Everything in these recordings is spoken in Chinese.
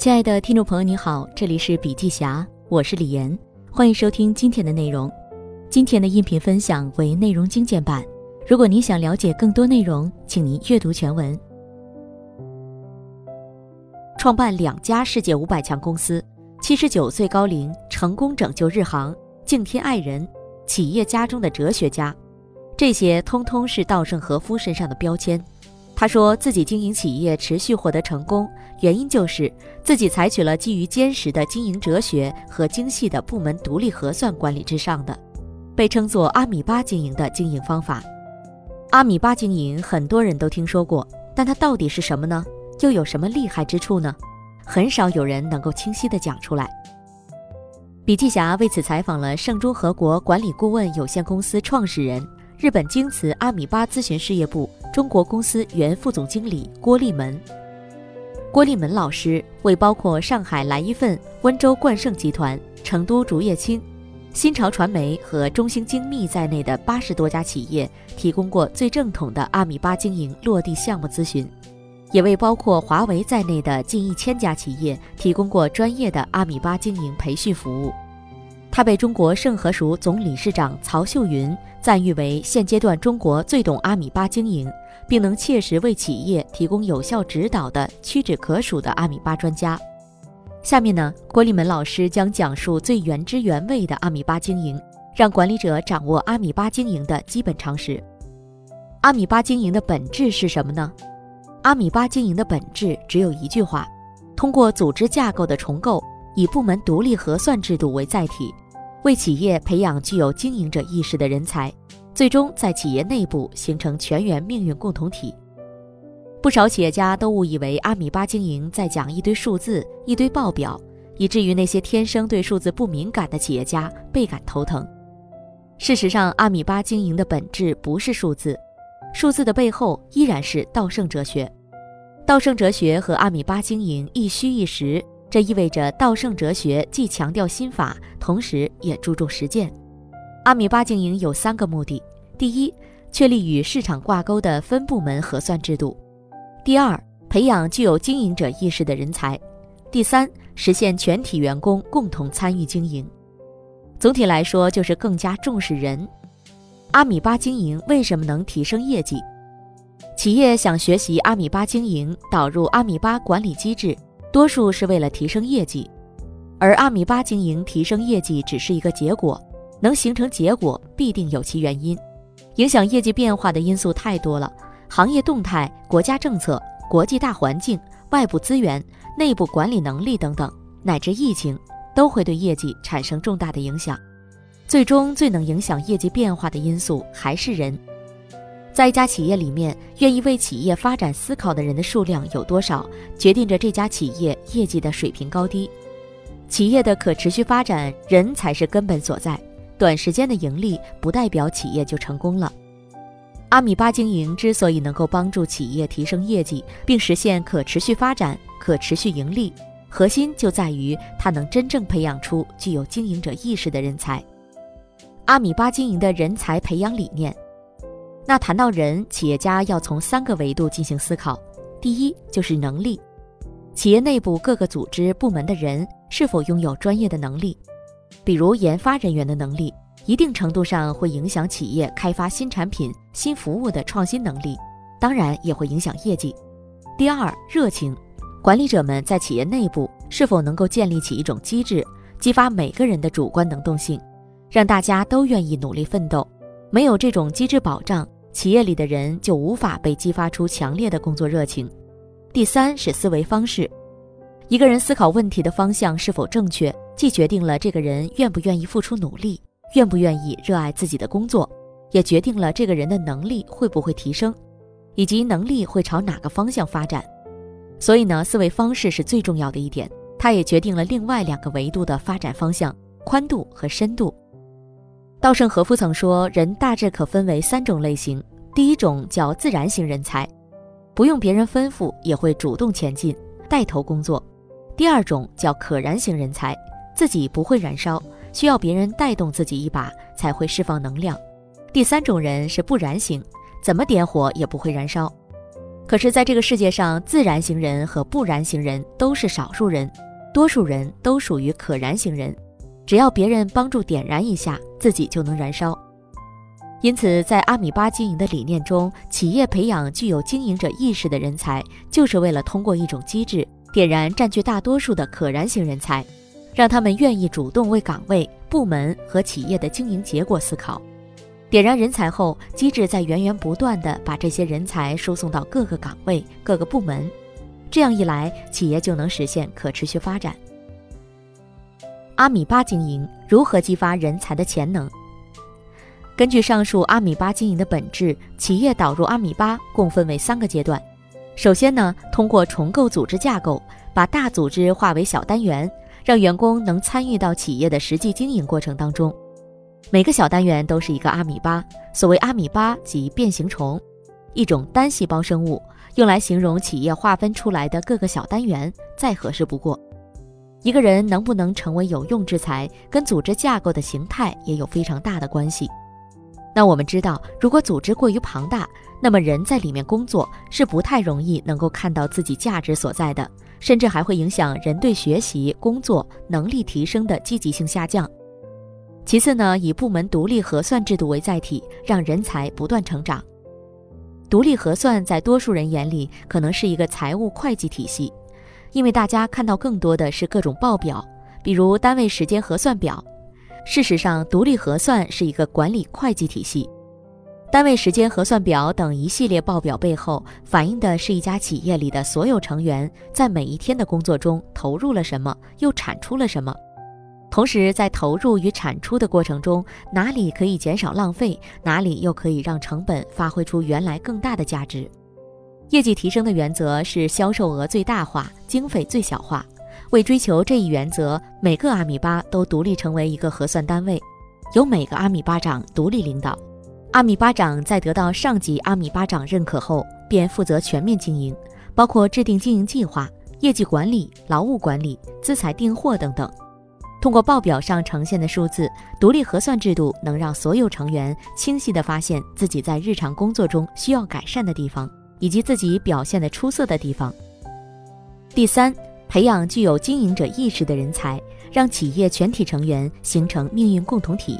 亲爱的听众朋友，你好，这里是笔记侠，我是李岩，欢迎收听今天的内容。今天的音频分享为内容精简版，如果你想了解更多内容，请您阅读全文。创办两家世界五百强公司，七十九岁高龄成功拯救日航，敬天爱人，企业家中的哲学家，这些通通是稻盛和夫身上的标签。他说自己经营企业持续获得成功，原因就是自己采取了基于坚实的经营哲学和精细的部门独立核算管理之上的，被称作阿米巴经营的经营方法。阿米巴经营很多人都听说过，但它到底是什么呢？又有什么厉害之处呢？很少有人能够清晰地讲出来。笔记侠为此采访了盛中和国管理顾问有限公司创始人。日本京瓷阿米巴咨询事业部中国公司原副总经理郭立门，郭立门老师为包括上海来一份、温州冠胜集团、成都竹叶青、新潮传媒和中兴精密在内的八十多家企业提供过最正统的阿米巴经营落地项目咨询，也为包括华为在内的近一千家企业提供过专业的阿米巴经营培训服务。他被中国盛和熟总理事长曹秀云赞誉为现阶段中国最懂阿米巴经营，并能切实为企业提供有效指导的屈指可数的阿米巴专家。下面呢，郭立门老师将讲述最原汁原味的阿米巴经营，让管理者掌握阿米巴经营的基本常识。阿米巴经营的本质是什么呢？阿米巴经营的本质只有一句话：通过组织架构的重构，以部门独立核算制度为载体。为企业培养具有经营者意识的人才，最终在企业内部形成全员命运共同体。不少企业家都误以为阿米巴经营在讲一堆数字、一堆报表，以至于那些天生对数字不敏感的企业家倍感头疼。事实上，阿米巴经营的本质不是数字，数字的背后依然是稻盛哲学。稻盛哲学和阿米巴经营一虚一实。这意味着稻盛哲学既强调心法，同时也注重实践。阿米巴经营有三个目的：第一，确立与市场挂钩的分部门核算制度；第二，培养具有经营者意识的人才；第三，实现全体员工共同参与经营。总体来说，就是更加重视人。阿米巴经营为什么能提升业绩？企业想学习阿米巴经营，导入阿米巴管理机制。多数是为了提升业绩，而阿米巴经营提升业绩只是一个结果，能形成结果必定有其原因。影响业绩变化的因素太多了，行业动态、国家政策、国际大环境、外部资源、内部管理能力等等，乃至疫情，都会对业绩产生重大的影响。最终最能影响业绩变化的因素还是人。在一家企业里面，愿意为企业发展思考的人的数量有多少，决定着这家企业业绩的水平高低。企业的可持续发展，人才是根本所在。短时间的盈利不代表企业就成功了。阿米巴经营之所以能够帮助企业提升业绩，并实现可持续发展、可持续盈利，核心就在于它能真正培养出具有经营者意识的人才。阿米巴经营的人才培养理念。那谈到人，企业家要从三个维度进行思考。第一就是能力，企业内部各个组织部门的人是否拥有专业的能力，比如研发人员的能力，一定程度上会影响企业开发新产品、新服务的创新能力，当然也会影响业绩。第二，热情，管理者们在企业内部是否能够建立起一种机制，激发每个人的主观能动性，让大家都愿意努力奋斗。没有这种机制保障，企业里的人就无法被激发出强烈的工作热情。第三是思维方式，一个人思考问题的方向是否正确，既决定了这个人愿不愿意付出努力，愿不愿意热爱自己的工作，也决定了这个人的能力会不会提升，以及能力会朝哪个方向发展。所以呢，思维方式是最重要的一点，它也决定了另外两个维度的发展方向：宽度和深度。稻盛和夫曾说，人大致可分为三种类型。第一种叫自然型人才，不用别人吩咐也会主动前进，带头工作；第二种叫可燃型人才，自己不会燃烧，需要别人带动自己一把才会释放能量；第三种人是不燃型，怎么点火也不会燃烧。可是，在这个世界上，自然型人和不燃型人都是少数人，多数人都属于可燃型人。只要别人帮助点燃一下，自己就能燃烧。因此，在阿米巴经营的理念中，企业培养具有经营者意识的人才，就是为了通过一种机制点燃占据大多数的可燃型人才，让他们愿意主动为岗位、部门和企业的经营结果思考。点燃人才后，机制在源源不断地把这些人才输送到各个岗位、各个部门，这样一来，企业就能实现可持续发展。阿米巴经营如何激发人才的潜能？根据上述阿米巴经营的本质，企业导入阿米巴共分为三个阶段。首先呢，通过重构组织架构，把大组织化为小单元，让员工能参与到企业的实际经营过程当中。每个小单元都是一个阿米巴。所谓阿米巴即变形虫，一种单细胞生物，用来形容企业划分出来的各个小单元，再合适不过。一个人能不能成为有用之才，跟组织架构的形态也有非常大的关系。那我们知道，如果组织过于庞大，那么人在里面工作是不太容易能够看到自己价值所在的，甚至还会影响人对学习、工作能力提升的积极性下降。其次呢，以部门独立核算制度为载体，让人才不断成长。独立核算在多数人眼里可能是一个财务会计体系，因为大家看到更多的是各种报表，比如单位时间核算表。事实上，独立核算是一个管理会计体系。单位时间核算表等一系列报表背后，反映的是一家企业里的所有成员在每一天的工作中投入了什么，又产出了什么。同时，在投入与产出的过程中，哪里可以减少浪费，哪里又可以让成本发挥出原来更大的价值。业绩提升的原则是销售额最大化，经费最小化。为追求这一原则，每个阿米巴都独立成为一个核算单位，由每个阿米巴长独立领导。阿米巴长在得到上级阿米巴长认可后，便负责全面经营，包括制定经营计划、业绩管理、劳务管理、资财订货等等。通过报表上呈现的数字，独立核算制度能让所有成员清晰地发现自己在日常工作中需要改善的地方，以及自己表现的出色的地方。第三。培养具有经营者意识的人才，让企业全体成员形成命运共同体。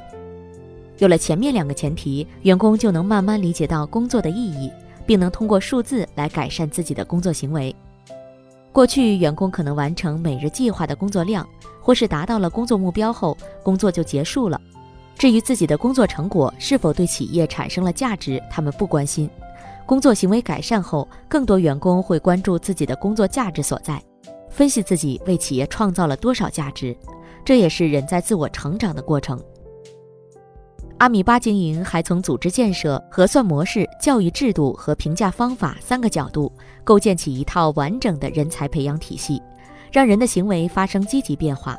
有了前面两个前提，员工就能慢慢理解到工作的意义，并能通过数字来改善自己的工作行为。过去，员工可能完成每日计划的工作量，或是达到了工作目标后，工作就结束了。至于自己的工作成果是否对企业产生了价值，他们不关心。工作行为改善后，更多员工会关注自己的工作价值所在。分析自己为企业创造了多少价值，这也是人在自我成长的过程。阿米巴经营还从组织建设、核算模式、教育制度和评价方法三个角度，构建起一套完整的人才培养体系，让人的行为发生积极变化，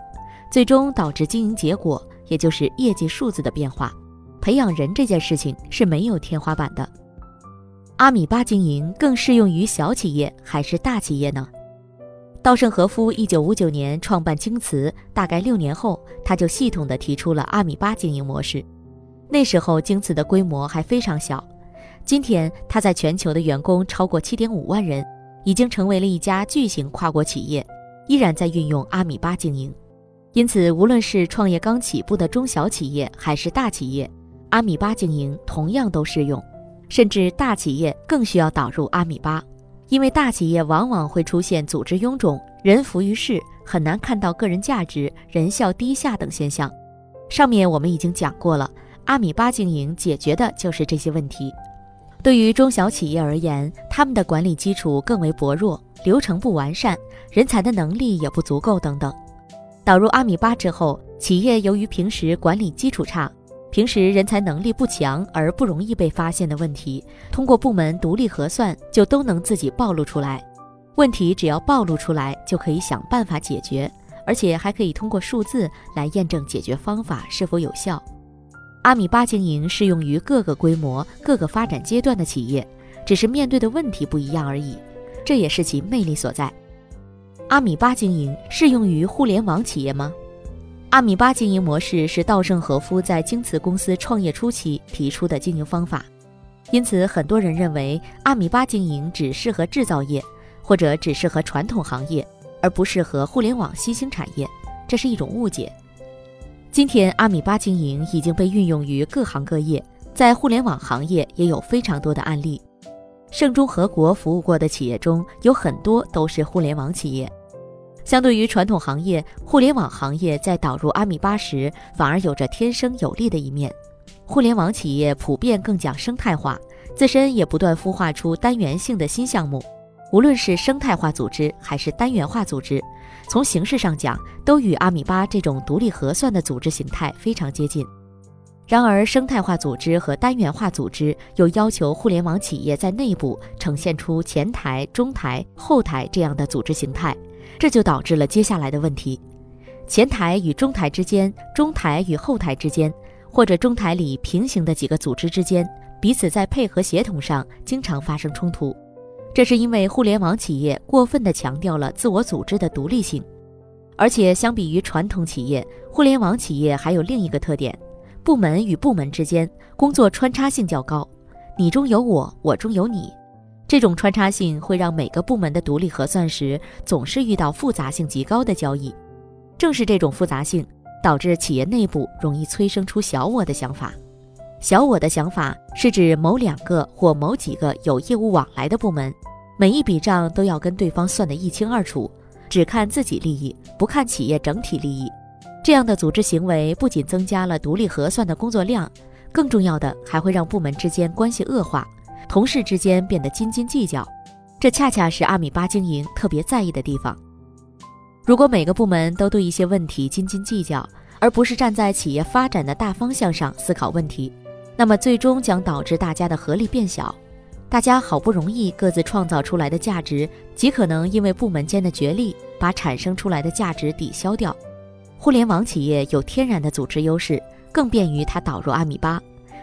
最终导致经营结果，也就是业绩数字的变化。培养人这件事情是没有天花板的。阿米巴经营更适用于小企业还是大企业呢？稻盛和夫一九五九年创办京瓷，大概六年后，他就系统地提出了阿米巴经营模式。那时候，京瓷的规模还非常小。今天，他在全球的员工超过七点五万人，已经成为了一家巨型跨国企业，依然在运用阿米巴经营。因此，无论是创业刚起步的中小企业，还是大企业，阿米巴经营同样都适用，甚至大企业更需要导入阿米巴。因为大企业往往会出现组织臃肿、人浮于事，很难看到个人价值、人效低下等现象。上面我们已经讲过了，阿米巴经营解决的就是这些问题。对于中小企业而言，他们的管理基础更为薄弱，流程不完善，人才的能力也不足够等等。导入阿米巴之后，企业由于平时管理基础差。平时人才能力不强而不容易被发现的问题，通过部门独立核算就都能自己暴露出来。问题只要暴露出来，就可以想办法解决，而且还可以通过数字来验证解决方法是否有效。阿米巴经营适用于各个规模、各个发展阶段的企业，只是面对的问题不一样而已，这也是其魅力所在。阿米巴经营适用于互联网企业吗？阿米巴经营模式是稻盛和夫在京瓷公司创业初期提出的经营方法。因此，很多人认为阿米巴经营只适合制造业，或者只适合传统行业，而不适合互联网新兴产业，这是一种误解。今天，阿米巴经营已经被运用于各行各业，在互联网行业也有非常多的案例。盛中和国服务过的企业中有很多都是互联网企业。相对于传统行业，互联网行业在导入阿米巴时，反而有着天生有利的一面。互联网企业普遍更讲生态化，自身也不断孵化出单元性的新项目。无论是生态化组织还是单元化组织，从形式上讲，都与阿米巴这种独立核算的组织形态非常接近。然而，生态化组织和单元化组织又要求互联网企业在内部呈现出前台、中台、后台这样的组织形态。这就导致了接下来的问题：前台与中台之间、中台与后台之间，或者中台里平行的几个组织之间，彼此在配合协同上经常发生冲突。这是因为互联网企业过分地强调了自我组织的独立性，而且相比于传统企业，互联网企业还有另一个特点：部门与部门之间工作穿插性较高，你中有我，我中有你。这种穿插性会让每个部门的独立核算时总是遇到复杂性极高的交易。正是这种复杂性，导致企业内部容易催生出小我的想法。小我的想法是指某两个或某几个有业务往来的部门，每一笔账都要跟对方算得一清二楚，只看自己利益，不看企业整体利益。这样的组织行为不仅增加了独立核算的工作量，更重要的还会让部门之间关系恶化。同事之间变得斤斤计较，这恰恰是阿米巴经营特别在意的地方。如果每个部门都对一些问题斤斤计较，而不是站在企业发展的大方向上思考问题，那么最终将导致大家的合力变小。大家好不容易各自创造出来的价值，极可能因为部门间的角力，把产生出来的价值抵消掉。互联网企业有天然的组织优势，更便于它导入阿米巴。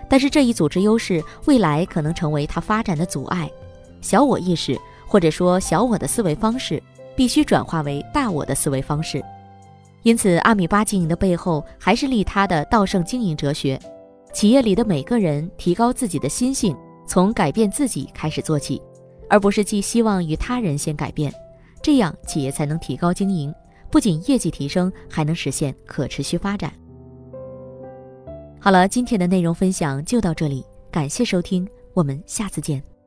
但是这一组织优势未来可能成为它发展的阻碍，小我意识或者说小我的思维方式必须转化为大我的思维方式。因此，阿米巴经营的背后还是利他的道圣经营哲学。企业里的每个人提高自己的心性，从改变自己开始做起，而不是寄希望于他人先改变，这样企业才能提高经营，不仅业绩提升，还能实现可持续发展。好了，今天的内容分享就到这里，感谢收听，我们下次见。